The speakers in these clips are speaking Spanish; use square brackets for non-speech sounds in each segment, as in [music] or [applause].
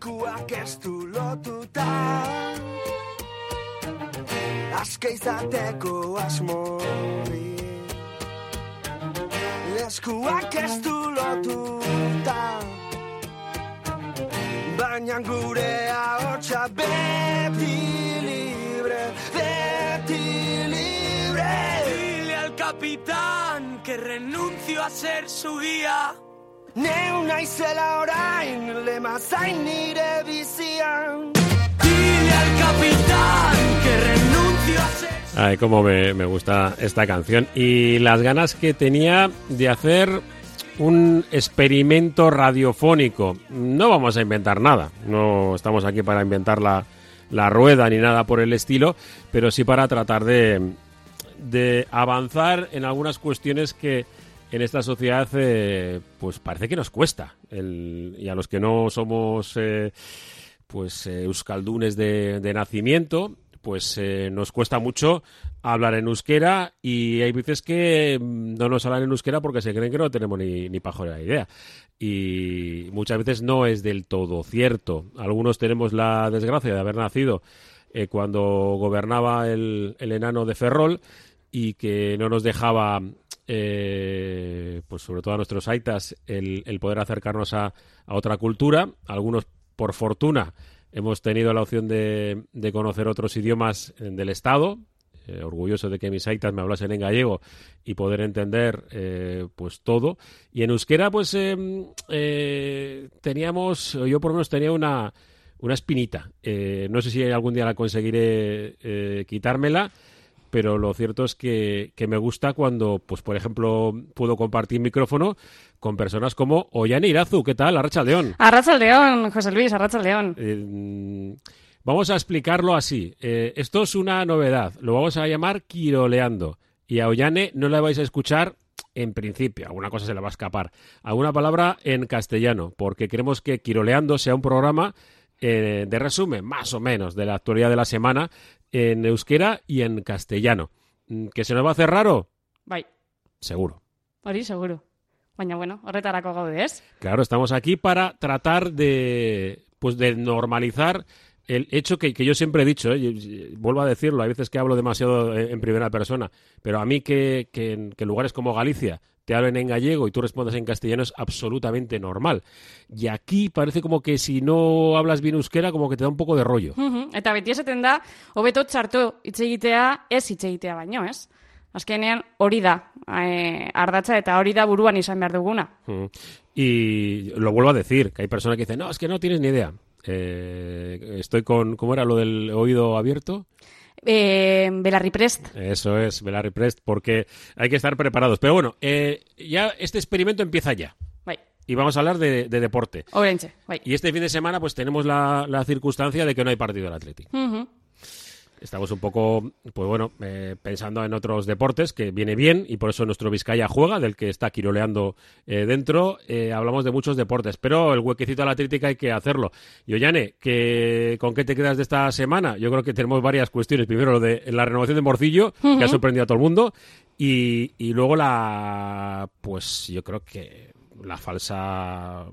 eskuak ez du lotuta. Azke izateko asmori Eskuak ez du lotuta. Baina gure ahotsa beti libre Beti libre. Dile al capitán que renuncio a ser su guía. Neu naizela orain lema zain nire bizian Dile al capitán que renuncio a ser Ay, cómo me, me gusta esta canción. Y las ganas que tenía de hacer un experimento radiofónico. No vamos a inventar nada. No estamos aquí para inventar la, la rueda ni nada por el estilo, pero sí para tratar de, de avanzar en algunas cuestiones que en esta sociedad eh, pues parece que nos cuesta. Y a los que no somos eh, pues eh, euskaldunes de, de nacimiento, pues eh, nos cuesta mucho hablar en euskera y hay veces que mm, no nos hablan en euskera porque se creen que no tenemos ni, ni pajolera idea. Y muchas veces no es del todo cierto. Algunos tenemos la desgracia de haber nacido cuando gobernaba el, el enano de Ferrol y que no nos dejaba, eh, pues sobre todo a nuestros aitas, el, poder acercarnos a, otra cultura. Algunos, por fortuna, hemos tenido la opción de, conocer otros idiomas eh, del Estado. eh, orgulloso de que mis aitas me hablasen en gallego y poder entender pues todo. Y en euskera, pues teníamos, yo por lo menos tenía una, una espinita. No sé si algún día la conseguiré quitármela, pero lo cierto es que, que me gusta cuando, pues por ejemplo, puedo compartir micrófono con personas como Ollane Irazu. ¿Qué tal? Arracha León. Arracha León, José Luis, Arracha León. Eh, vamos a explicarlo así. Eh, esto es una novedad. Lo vamos a llamar Quiroleando. Y a Ollane no la vais a escuchar en principio. Alguna cosa se le va a escapar. Alguna palabra en castellano, porque queremos que Quiroleando sea un programa eh, de resumen, más o menos, de la actualidad de la semana en euskera y en castellano. Mm, ¿Que se nos va a hacer raro? Bai, Seguro. hori seguro. Baina, bueno, horretarako gaude, ez? Claro, estamos aquí para tratar de, pues de normalizar el hecho que, que yo siempre he dicho, ¿eh? vuelvo a decirlo, hay veces que hablo demasiado en en primera persona, pero a mí que, que en que en lugares como Galicia te hablen en gallego y tú respondas en castellano es absolutamente normal. Y aquí parece como que si no hablas bien euskera, como que te da un poco de rollo. Mhm, Eta beti esaten da, hobeto txarto hitz egitea, ez hitz egitea baino, ez? Azkenean hori da, eh, ardatza eta hori da buruan izan behar duguna. Mm. Y lo vuelvo a decir, que hay personas que dicen, no, es que no tienes ni idea. Eh, estoy con, ¿cómo era lo del oído abierto? Eh, prest. Eso es, Belarri Prest, porque hay que estar preparados. Pero bueno, eh, ya este experimento empieza ya. Y vamos a hablar de, de deporte. Y este fin de semana pues tenemos la, la circunstancia de que no hay partido del Atlético. Estamos un poco, pues bueno, eh, pensando en otros deportes, que viene bien, y por eso nuestro Vizcaya juega, del que está quiroleando eh, dentro. Eh, hablamos de muchos deportes, pero el huequecito a la crítica hay que hacerlo. Y Ollane, que, ¿con qué te quedas de esta semana? Yo creo que tenemos varias cuestiones. Primero, lo de la renovación de Morcillo, que ha sorprendido a todo el mundo, y, y luego la, pues yo creo que la falsa,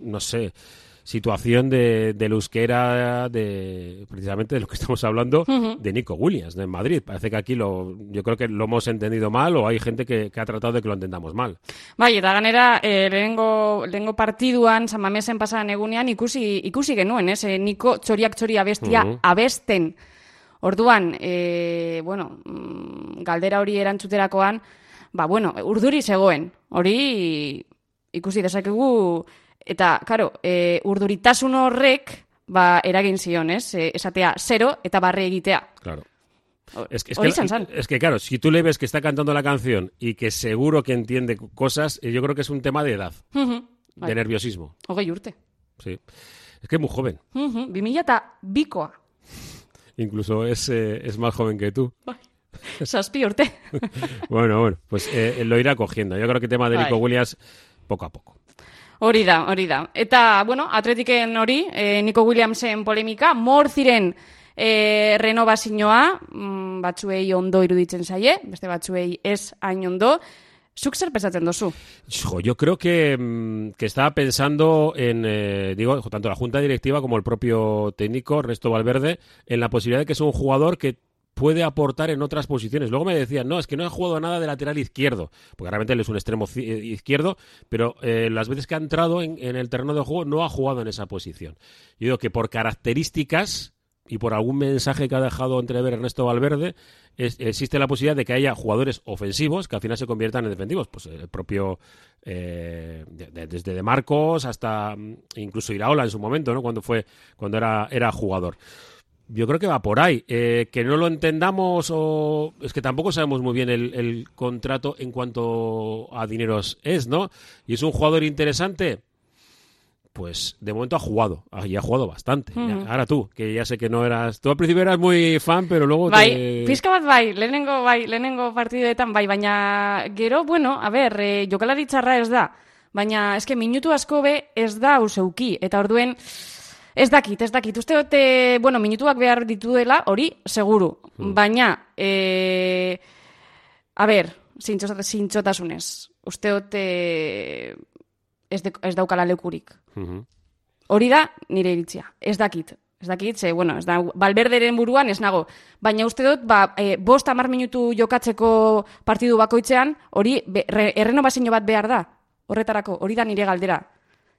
no sé, situación de, del euskera, de precisamente de lo que estamos hablando, de Nico Williams, de Madrid. Parece que aquí lo, yo creo que lo hemos entendido mal o hay gente que, que ha tratado de que lo entendamos mal. Bai, eta ganera, e, lehengo, lehengo partiduan, San Mamesen pasadan egunean, ikusi, ikusi genuen, ez? E, niko txoriak txori abestia Mhm. abesten. Orduan, e, bueno, mm, galdera hori erantzuterakoan, ba, bueno, urduri zegoen. Hori ikusi dezakegu, eta, karo, e, urduritasun horrek, ba, eragin zion, ez? E, esatea, zero eta barre egitea. Claro. Es que, es, que, es que, claro, si tú le ves que está cantando la canción y que seguro que entiende cosas, eh, yo creo que es un tema de edad, de nerviosismo. hogei urte. Sí. Es que es muy joven. 2000 eta bikoa. Incluso es, eh, es más joven que tú. Zazpi urte. [laughs] Bueno, bueno, pues eh, lo irá cogiendo. Yo creo que el tema de Nico. Williams, poco a poco. Hori da, hori da. Eta, bueno, atletiken hori, e, Nico Williamsen polemika, mor ziren e, renovazioa, mm, batzuei ondo iruditzen zaie, beste batzuei ez hain ondo, Zuk zer pensatzen dozu? Jo, yo creo que, mm, que estaba pensando en, eh, digo, tanto la junta directiva como el propio técnico, Ernesto Valverde, en la posibilidad de que sea un jugador que puede aportar en otras posiciones. Luego me decían, no, es que no ha jugado nada de lateral izquierdo, porque realmente él es un extremo eh, izquierdo, pero eh, las veces que ha entrado en, el terreno de juego no ha jugado en esa posición. Yo digo que por características y por algún mensaje que ha dejado entrever Ernesto Valverde, existe la posibilidad de que haya jugadores ofensivos que al final se conviertan en defensivos. Pues el propio, eh, de- desde De Marcos hasta mm, incluso Iraola en su momento, ¿no? Cuando fue, cuando era, era jugador. Yo creo que va por ahí. Eh, que no lo entendamos o... Es que tampoco sabemos muy bien el, el contrato en cuanto a dineros es, ¿no? Y es un jugador interesante. Pues de momento ha jugado. ah, Y ha jugado bastante. Ahora tú, que ya sé que no eras... Tú al principio eras muy fan, pero luego Bai, te... pizka bat bai, lehenengo bai, lehenengo partidoetan bai, baina gero, bueno, a ber, e, jokalari txarra ez da, baina eske minutu asko be ez da useuki, eta orduen ez dakit, ez dakit, uste dute, bueno, minutuak behar dituela, hori, seguru, baina, e, a ber, zintxo- zintxotasunez, uste dute ez, de, ez daukala lekurik, Ujú. Hori da nire iritzia. Ez dakit. Ez dakit, ze, bueno, ez da, balberderen buruan ez nago. Baina uste dut, ba, e, bost amar minutu jokatzeko partidu bakoitzean, hori be, re, errenobazio bat behar da. Horretarako, hori da nire galdera.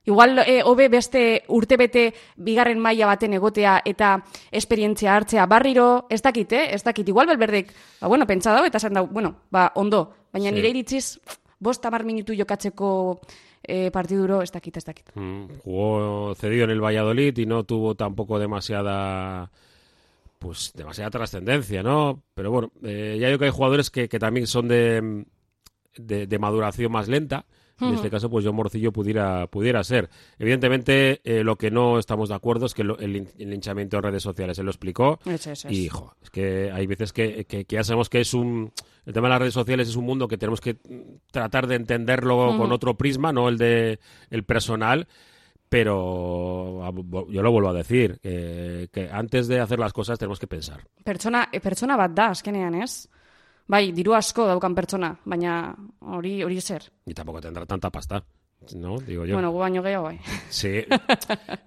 Igual, e, hobe beste urtebete bigarren maila baten egotea eta esperientzia hartzea barriro, ez dakit, eh? Ez dakit, igual balberdek, ba, bueno, pentsa dau, eta esan dau, bueno, ba, ondo. Baina Sí. nire iritziz, bost amar minutu jokatzeko e, partiduro, ez dakit, ez dakit. Mm, Jugó cedido en el Valladolid y no tuvo tampoco demasiada pues demasiada trascendencia, ¿no? Pero bueno, eh, ya digo que hay jugadores que, que también son de, de, de maduración más lenta. En este caso, pues John Morcillo pudiera, pudiera ser. Evidentemente, eh, lo que no estamos de acuerdo es que lo- el, el hinchamiento en redes sociales, él lo explicó. Eso, eso es. Y, jo, es que hay veces que, que- que ya sabemos que es un... El tema de las redes sociales es un mundo que tenemos que mm, tratar de entenderlo con otro prisma, no el de el personal. Pero a- bo- yo lo vuelvo a decir, que, que antes de hacer las cosas tenemos que pensar. Pertsona, e, pertsona bat da, azkenean, ez? Bai, diru asko daukan pertsona, baina hori hori zer. Y tampoco tendrá tanta pasta, ¿no? Digo yo. Bueno, baino gehiago, bai. Sí,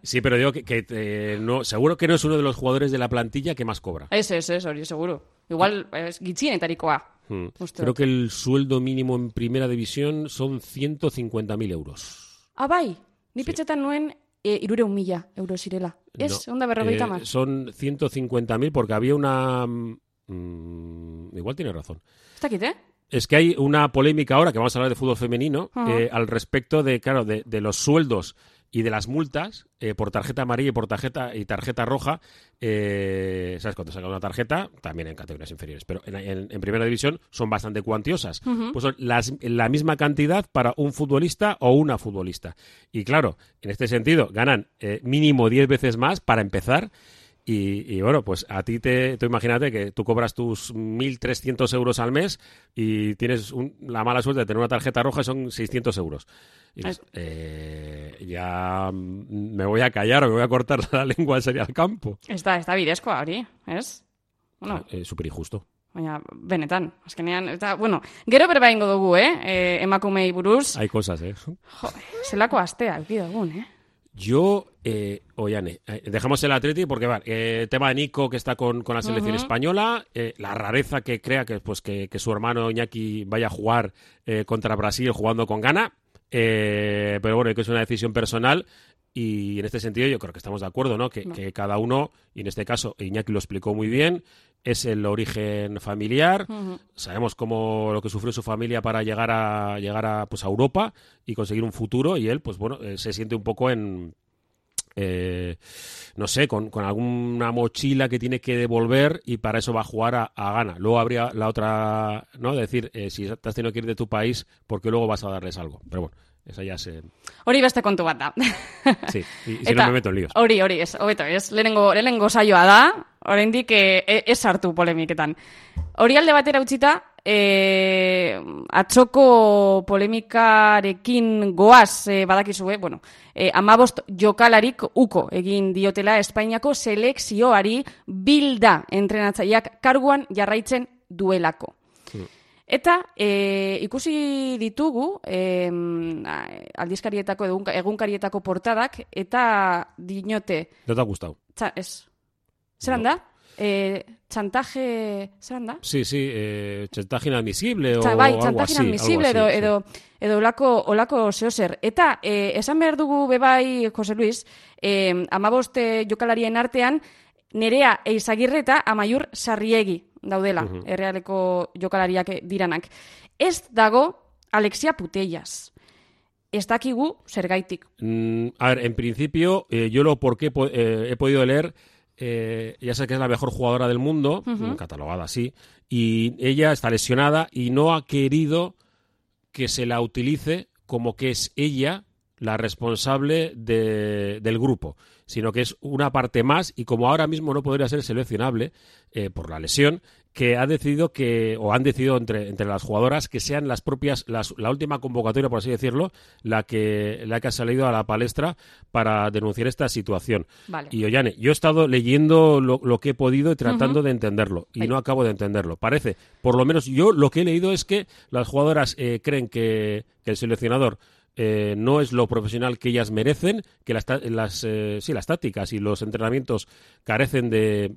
sí pero digo que, que, eh, no, seguro que no es uno de los jugadores de la plantilla que más cobra. Ez, ez, ez, hori, seguro. Igual, ez, gitzienetarikoa. Mm. Uste Creo que el sueldo mínimo en primera división son 150.000 euros. Ah, bai, ni pentsetan nuen e, irureun mila euro zirela. Ez, No, onda berrogeita eh, mar. Son 150.000 porque había una... mm, igual tiene razón. Dakit, eh? Es que hay una polémica ahora, que vamos a hablar de fútbol femenino, eh, al respecto de, claro, de, de los sueldos y de las multas eh, por tarjeta amarilla y por tarjeta y tarjeta roja. eh, ¿Sabes? Cuando sacan una tarjeta, también en categorías inferiores, pero en, en- en primera división son bastante cuantiosas. Pues son las- la misma cantidad para un futbolista o una futbolista. Y claro, en este sentido, ganan eh, mínimo 10 veces más para empezar. Y, y, bueno, pues a ti te, tú imagínate que tú cobras tus 1.300 euros al mes y tienes un- la mala suerte de tener una tarjeta roja y son 600 euros. Y dices, eh, ya me voy a callar o me voy a cortar la [laughs] lengua en serio al campo. Ez da bidezkoa hori, ez? Bueno, Eh, Súper injusto. baina benetan, azkenean, eta, bueno, gero berba ingo dugu, eh? E, emakumei buruz, Hay cosas, ¿eh? jo, zelako astea, euki dugun, eh? Yo, eh, Ollane, eh, dejamos el Atleti porque, vale, eh, tema de Nico que está con, con la selección española, eh, la rareza que crea que, pues, que, que su hermano Iñaki vaya a jugar eh, contra Brasil jugando con gana, eh, pero bueno, que es una decisión personal y en este sentido yo creo que estamos de acuerdo, ¿no? Que, No. que cada uno, y en este caso Iñaki lo explicó muy bien, es el origen familiar, sabemos cómo lo que sufrió su familia para llegar a llegar a pues a Europa y conseguir un futuro y él pues bueno eh, se siente un poco en eh, no sé con, con alguna mochila que tiene que devolver y para eso va a jugar a, a gana luego habría la otra no decir eh, si te has tenido que ir de tu país porque luego vas a darles algo pero bueno esa ya se Hori beste kontu bat da. sí y, si no me meto en líos Hori, hori, ez, hobeto, ez, lehenengo, lehenengo saioa da, oraindik e, e, ez sartu polemiketan. Hori alde batera utzita, e, atzoko polemikarekin goaz e, badakizue, bueno, e, amabost jokalarik uko egin diotela Espainiako selekzioari bilda entrenatzaileak karguan jarraitzen duelako. Eta e, ikusi ditugu e, aldizkarietako, egunka- egunkarietako portadak, eta dinote, ¿No te ha gustado? txa, ez, zeran No. da? E, txantaje, zeran da? Sí, sí, eh, chantaje inadmisible o Txa, bai, algo txantaje así. inadmisible edo, edo, edo olako, olako zehozer. Eta e, esan behar dugu bebai, Jose Luis, e, amaboste jokalarien artean, nerea eizagirre eta amaiur sarriegi daudela, Mhm. errealeko jokalariak diranak. Ez dago Alexia Putellas. Ez dakigu zergaitik. Mm, a ver, en principio, eh, yo lo porque po- eh, he podido leer, eh, ya sé que es la mejor jugadora del mundo, Ujú. catalogada así, y ella está lesionada y no ha querido que se la utilice como que es ella la responsable de- del grupo, sino que es una parte más y como ahora mismo no podría ser seleccionable eh, por la lesión, que ha decidido que, o han decidido entre, entre las jugadoras que sean las propias, las- la última convocatoria, por así decirlo, la que, la que ha salido a la palestra para denunciar esta situación. Vale. Y Ollane, yo he estado leyendo lo, lo que he podido y tratando de entenderlo, y Ahí. no acabo de entenderlo. Parece, por lo menos yo lo que he leído es que las jugadoras eh, creen que, que el seleccionador eh, no es lo profesional que ellas merecen, que las, las, eh, sí, las tácticas y los entrenamientos carecen de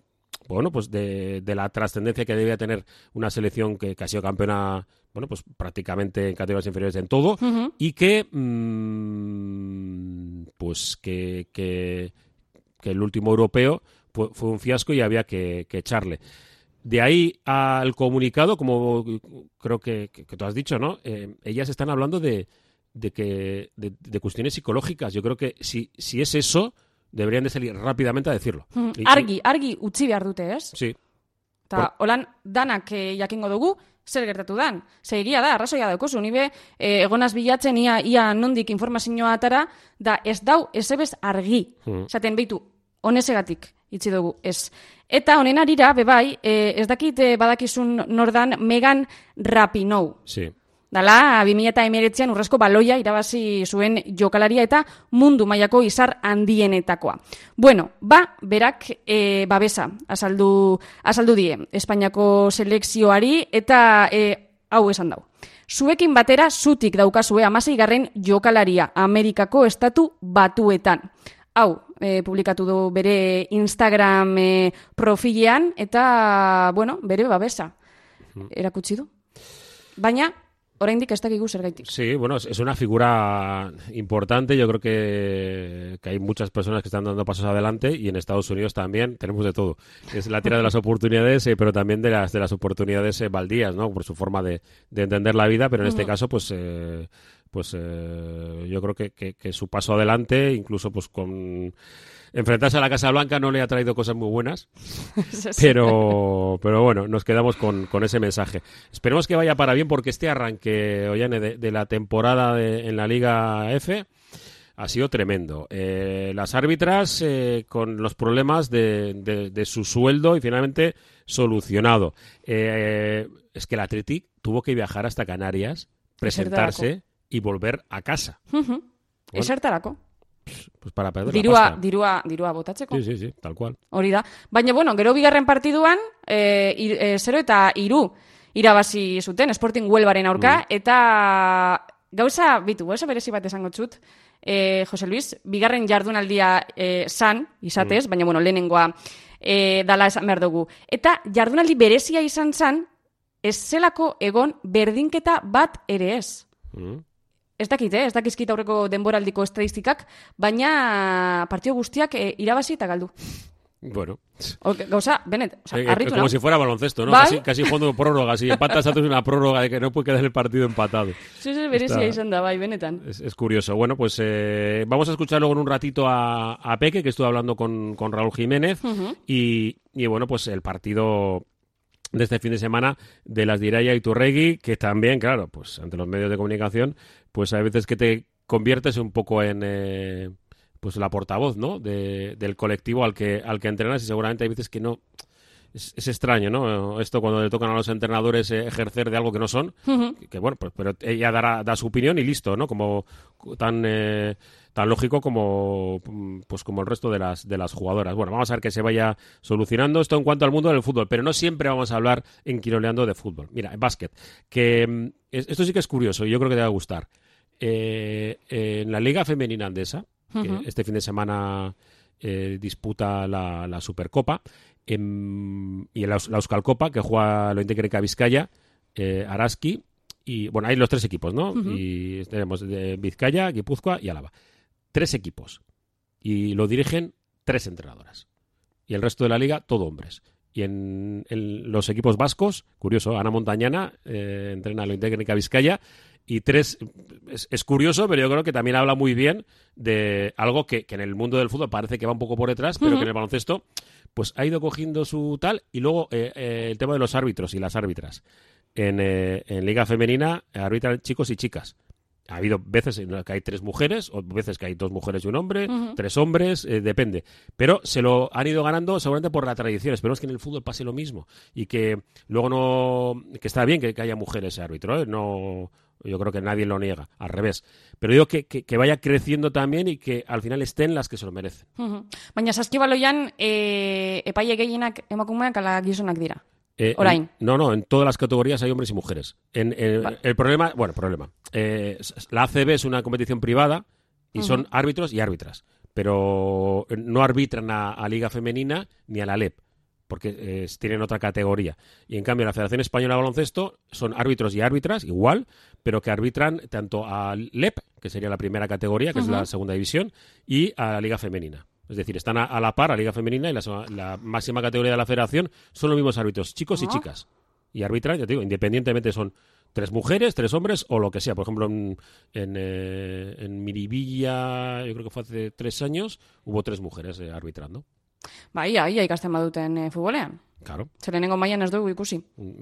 bueno, pues de, de la trascendencia que debía tener una selección que, que ha sido campeona, bueno, pues prácticamente en categorías inferiores en todo, y que mm, pues que, que, que el último europeo fu- fue un fiasco y había que, que echarle. De ahí al comunicado, como creo que, que- que tú has dicho, ¿no? Eh, ellas están hablando de, de que de, de cuestiones psicológicas. Yo creo que si, si es eso, deberían de salir rápidamente a decirlo. Mhm. Y- Argi, argi utzi behar dute, ez? Sí, Eta holan danak eh, jakingo dugu, zer gertatu dan. Ze egia da, arrazoia daukozu, nibe eh, egonaz bilatzen ia, ia nondik informazioa atara, da ez dau ezebez argi. Mhm. Zaten behitu, honezegatik itzi dugu, ez. Eta honen arira, bebai, eh, ez dakit badakizun nordan Megan Rapinoe. sí. Dala, 2008an urrezko baloia irabazi zuen jokalaria eta mundu mailako izar handienetakoa. Bueno, ba, berak e, babesa azaldu, azaldu die Espainiako selekzioari eta e, hau esan dau. Zuekin batera zutik daukazue amasei garren jokalaria Amerikako estatu batuetan. Hau, e, publikatu du bere Instagram e, profilean eta, bueno, bere babesa erakutsi du. Baina, oraindik ez dakigu zergaitik. Sí, bueno, es, una figura importante. Yo creo que, que hay muchas personas que están dando pasos adelante y en Estados Unidos también tenemos de todo. Es la tira de las [laughs] oportunidades, eh, pero también de las de las oportunidades eh, baldías, ¿no? Por su forma de, de entender la vida, pero en este caso, pues, eh, pues eh, yo creo que, que, que su paso adelante, incluso pues con enfrentarse a la Casa Blanca no le ha traído cosas muy buenas. [laughs] Pero, pero bueno, nos quedamos con, con ese mensaje. Esperemos que vaya para bien porque este arranque, Ollane, de, de la temporada de- en la Liga F ha sido tremendo. Eh, las árbitras eh, con los problemas de, de- de su sueldo y finalmente solucionado. Eh, es que el Athletic tuvo que viajar hasta Canarias, presentarse y volver a casa. Mhm. Esertarako. Pues para perder Dirua, la pasta. dirua, dirua botatzeko. Sí, sí, sí, tal cual. Hori da. Baina, bueno, gero bigarren partiduan, e, e, 0 eta iru irabazi zuten, Sporting Huelbaren aurka, eta gauza, bitu, gauza berezi bat esango txut, e, Jose Luis, bigarren jardunaldia e, san, izatez, baina, bueno, lehenengoa e, dala esan behar dugu. Eta jardunaldi berezia izan zan, ez zelako egon berdinketa bat ere ez. Mm. Ez dakit, eh? ez dakizkit aurreko denboraldiko estadistikak, baina partio guztiak e, irabazi eta galdu. Bueno, O, gauza, benet, o sea, Eh, eh, como si fuera baloncesto, ¿no? Bai. Casi, casi jugando prórroga. Si empatas, haces una prórroga de que no puede quedar el partido empatado. Sí, sí, berezia izan da, bai, benetan. Es, es curioso. Bueno, pues eh, vamos a escuchar luego en un ratito a, a Peque, que estuvo hablando con, con Raúl Jiménez. Y, y bueno, pues el partido de este fin de semana de las Diraya y Turregui, que también, claro, pues ante los medios de comunicación, pues hay veces que te conviertes un poco en eh, pues la portavoz, ¿no? De- del colectivo al que al que entrenas y seguramente hay veces que no es, es extraño, ¿no? Esto cuando le tocan a los entrenadores eh, ejercer de algo que no son, Ujú. que bueno, pues pero ella dará da su opinión y listo, ¿no? Como tan eh, tan lógico como pues como el resto de las de las jugadoras. Bueno, vamos a ver que se vaya solucionando esto en cuanto al mundo del fútbol, pero no siempre vamos a hablar en Quiroleando de fútbol. Mira, en básquet, que mm, es- esto sí que es curioso y yo creo que te va a gustar. Eh, en la Liga Femenina Andesa, que este fin de semana eh, disputa la, la Supercopa, em, y en la, la Euskal Copa, que juega lo Integreka Vizcaya, eh, Araski, y bueno, hay los tres equipos, ¿no? Y tenemos de Vizcaya, Guipúzcoa y Álava. Tres equipos. Y lo dirigen tres entrenadoras. Y el resto de la liga, todo hombres. Y en, en los equipos vascos, curioso, Ana Montañana eh, entrena lo Integreka Vizcaya y tres, es, es curioso, pero yo creo que también habla muy bien de algo que, que en el mundo del fútbol parece que va un poco por detrás, pero que en el baloncesto pues ha ido cogiendo su tal. Y luego eh, eh, el tema de los árbitros y las árbitras. En, eh, en Liga Femenina arbitran chicos y chicas. Ha habido veces en las que hay tres mujeres, o veces que hay dos mujeres y un hombre, tres hombres, eh, depende. Pero se lo han ido ganando seguramente por la tradición. Esperemos que en el fútbol pase lo mismo. Y que luego no. que está bien que, que haya mujeres árbitro, ¿eh? No. Yo creo que nadie lo niega, al revés. Pero digo que, que, que vaya creciendo también y que al final estén las que se lo merecen. Mhm. Baina saskibaloian e, epaile gehienak emakumeak ala gizonak dira. Eh, en- no, no, en todas las categorías hay hombres y mujeres. En, en- Vale. El problema, bueno, problema. eh, la ACB es una competición privada y son árbitros y árbitras, pero no arbitran a, a Liga Femenina ni a la LEP, porque eh, tienen otra categoría. Y en cambio, la Federación Española de Baloncesto son árbitros y árbitras, igual, pero que arbitran tanto a LEP, que sería la primera categoría, que es la segunda división, y a la Liga Femenina. Es decir, están a, a la par a Liga Femenina y la, la máxima categoría de la federación son los mismos árbitros, chicos y chicas. Y arbitran, ya te digo, independientemente son tres mujeres, tres hombres o lo que sea. Por ejemplo, en, en, eh, en Miribilla, yo creo que fue hace tres años, hubo tres mujeres eh, arbitrando. Ba, ia, ikasten baduten e, futbolean. Claro, Zer lehenengo mailan ez dugu ikusi.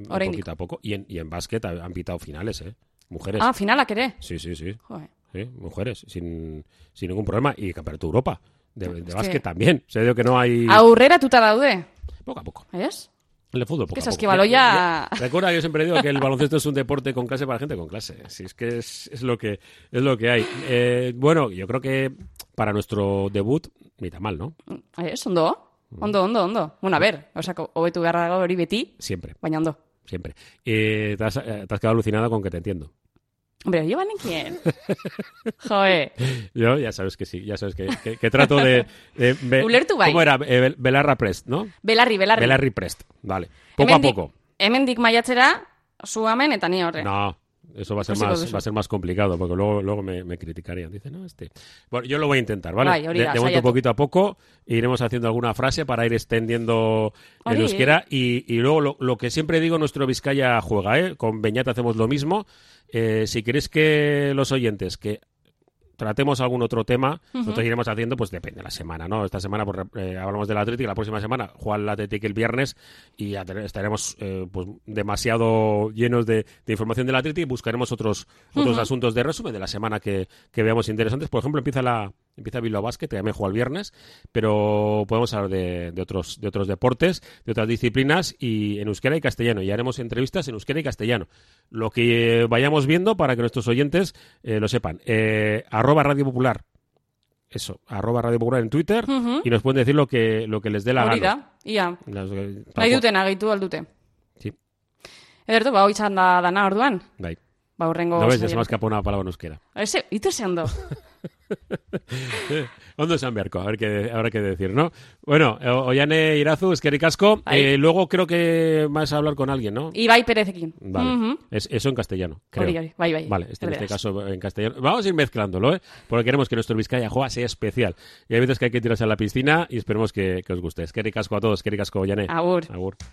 Oraindik. poquito a poco. Y en, y en básquet ha- han pitado finales, ¿eh? Mujeres. Ah, finalak ere. Sí, sí, sí. Joder. Sí, mujeres, sin, sin ningún problema. Y Campeonato de Europa. De, de Es básquet que- también. O sea, digo que no hay... Aurreratuta daude, Poco a poco. ez? El fútbol, poco que a poco. ya- Recuerda que yo siempre digo que el baloncesto es un deporte con clase para gente con clase. Si es que es, es lo que es lo que hay. Eh, bueno, yo creo que para nuestro debut ni tan mal, ¿no? Ez, ondo? Ondo, ondo, ondo. Bueno, a ber, osako, hobetu beharra hori beti, Siempre, baina ondo. siempre. Eh, te, has, eh, te has quedado alucinada con que te entiendo. Hombre, llevan en quién? [laughs] Joe. Yo ya sabes que sí, ya sabes que, que- que trato de... be-. ¿Cómo era? Eh, Bel- Belarra Prest, ¿no? Belarri, belarri. Belarri Prest, vale. Poco a poco. Hemendik maiatzera, zu hemen eta ni horre. No, eso va a ser más, va a ser más complicado, porque luego, luego me, me criticarían. Dice, no, este. Bueno, yo lo voy a intentar, ¿vale? Bai, hori de, momento poquito a poco iremos haciendo alguna frase para ir extendiendo el euskera. Y, y luego lo, lo que siempre digo, nuestro Vizcaya juega, ¿eh? Con Beñat hacemos lo mismo. Eh, si queréis que los oyentes que tratemos algún otro tema, nosotros iremos haciendo, pues depende de la semana, ¿no? Esta semana pues, eh, hablamos del Atlético, la próxima semana juega el Atlético el viernes y estaremos eh, pues demasiado llenos de, de información del Atlético y buscaremos otros otros asuntos de resumen de la semana que, que veamos interesantes. Por ejemplo, empieza la empieza Bilbao Basket, que también juega el viernes, pero podemos hablar de, de otros de otros deportes, de otras disciplinas y en euskera y castellano. Y haremos entrevistas en euskera y castellano. Lo que eh, vayamos viendo para que nuestros oyentes eh, lo sepan. Eh, arroba Radio Popular. Eso, arroba Radio Popular en Twitter y nos pueden decir lo que, lo que les dé la gana. ia. Nahi cual. duten agitu aldute. Sí, Edertu, ba, hoi izan da dana orduan. bai. Ba, urrengo... No ves, ya se me ha escapado una palabra en euskera. Ese, itu ze ondo. [laughs] [laughs] Ondo esan beharko, a ver qué, habrá que decir, ¿no? Bueno, Ollane Irazu. Bai. Eh, luego creo que vas a hablar con alguien, ¿no? Ibai Perezekin. Vale. Mhm. es, eso en castellano, creo. Vale, este, en este caso en castellano. Vamos a ir mezclándolo, ¿eh? Porque queremos que nuestro Vizcaya Joa sea especial. Y hay veces que hay que tirarse a la piscina y esperemos que, que os guste. Asko a todos, eskerrik asko, Ollane. Agur. Agur.